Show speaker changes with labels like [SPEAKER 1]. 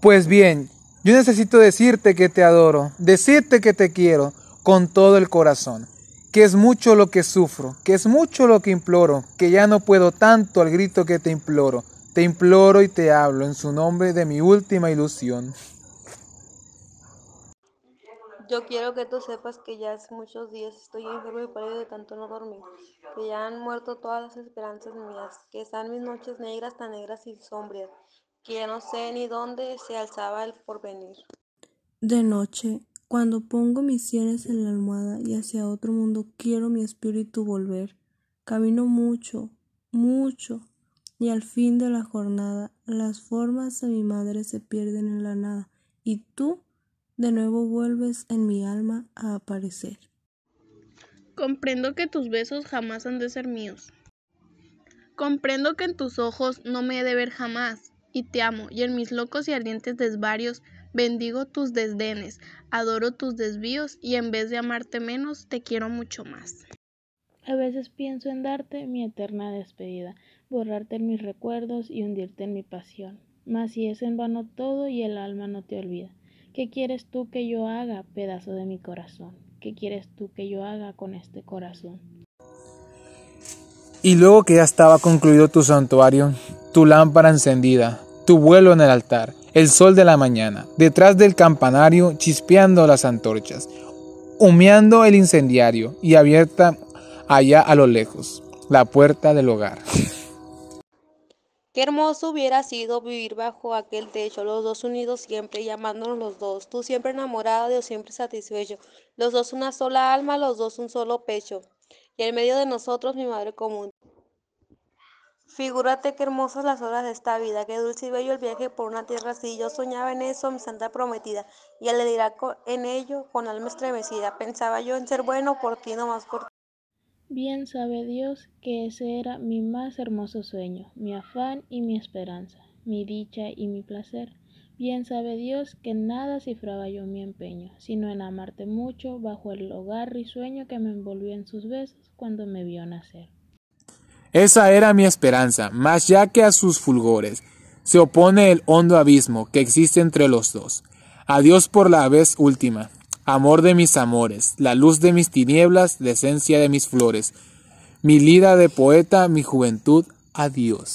[SPEAKER 1] Pues bien, yo necesito decirte que te adoro, decirte que te quiero con todo el corazón, que es mucho lo que sufro, que es mucho lo que imploro, que ya no puedo tanto al grito que te imploro. Te imploro y te hablo en su nombre de mi última ilusión.
[SPEAKER 2] Yo quiero que tú sepas que ya hace muchos días estoy enfermo y pálido de tanto no dormir, que ya han muerto todas las esperanzas mías, que están mis noches negras tan negras y sombrías, que ya no sé ni dónde se alzaba el porvenir.
[SPEAKER 3] De noche, cuando pongo mis sienes en la almohada y hacia otro mundo quiero mi espíritu volver, camino mucho, mucho, y al fin de la jornada las formas de mi madre se pierden en la nada, y tú de nuevo vuelves en mi alma a aparecer.
[SPEAKER 4] Comprendo que tus besos jamás han de ser míos. Comprendo que en tus ojos no me he de ver jamás, y te amo, y en mis locos y ardientes desvarios bendigo tus desdenes, adoro tus desvíos, y en vez de amarte menos, te quiero mucho más.
[SPEAKER 5] A veces pienso en darte mi eterna despedida, borrarte en mis recuerdos y hundirte en mi pasión. Mas si es en vano todo y el alma no te olvida, ¿qué quieres tú que yo haga, pedazo de mi corazón? ¿Qué quieres tú que yo haga con este corazón?
[SPEAKER 1] Y luego que ya estaba concluido tu santuario, tu lámpara encendida, tu vuelo en el altar, el sol de la mañana, detrás del campanario chispeando las antorchas, humeando el incendiario y abierta allá a lo lejos, la puerta del hogar.
[SPEAKER 2] Qué hermoso hubiera sido vivir bajo aquel techo, los dos unidos siempre, llamándonos los dos, tú siempre enamorado, yo siempre satisfecho, los dos una sola alma, los dos un solo pecho, y en medio de nosotros mi madre común. Figúrate qué hermosas las horas de esta vida, qué dulce y bello el viaje por una tierra así. Yo soñaba en eso, mi santa prometida, y al delirar en ello, con alma estremecida, pensaba yo en ser bueno por ti, no más por ti.
[SPEAKER 5] Bien sabe Dios que ese era mi más hermoso sueño, mi afán y mi esperanza, mi dicha y mi placer. Bien sabe Dios que nada cifraba yo mi empeño, sino en amarte mucho bajo el hogar risueño que me envolvió en sus besos cuando me vio nacer.
[SPEAKER 1] Esa era mi esperanza, mas ya que a sus fulgores se opone el hondo abismo que existe entre los dos. Adiós por la vez última, amor de mis amores, la luz de mis tinieblas, la esencia de mis flores, mi lira de poeta, mi juventud, adiós.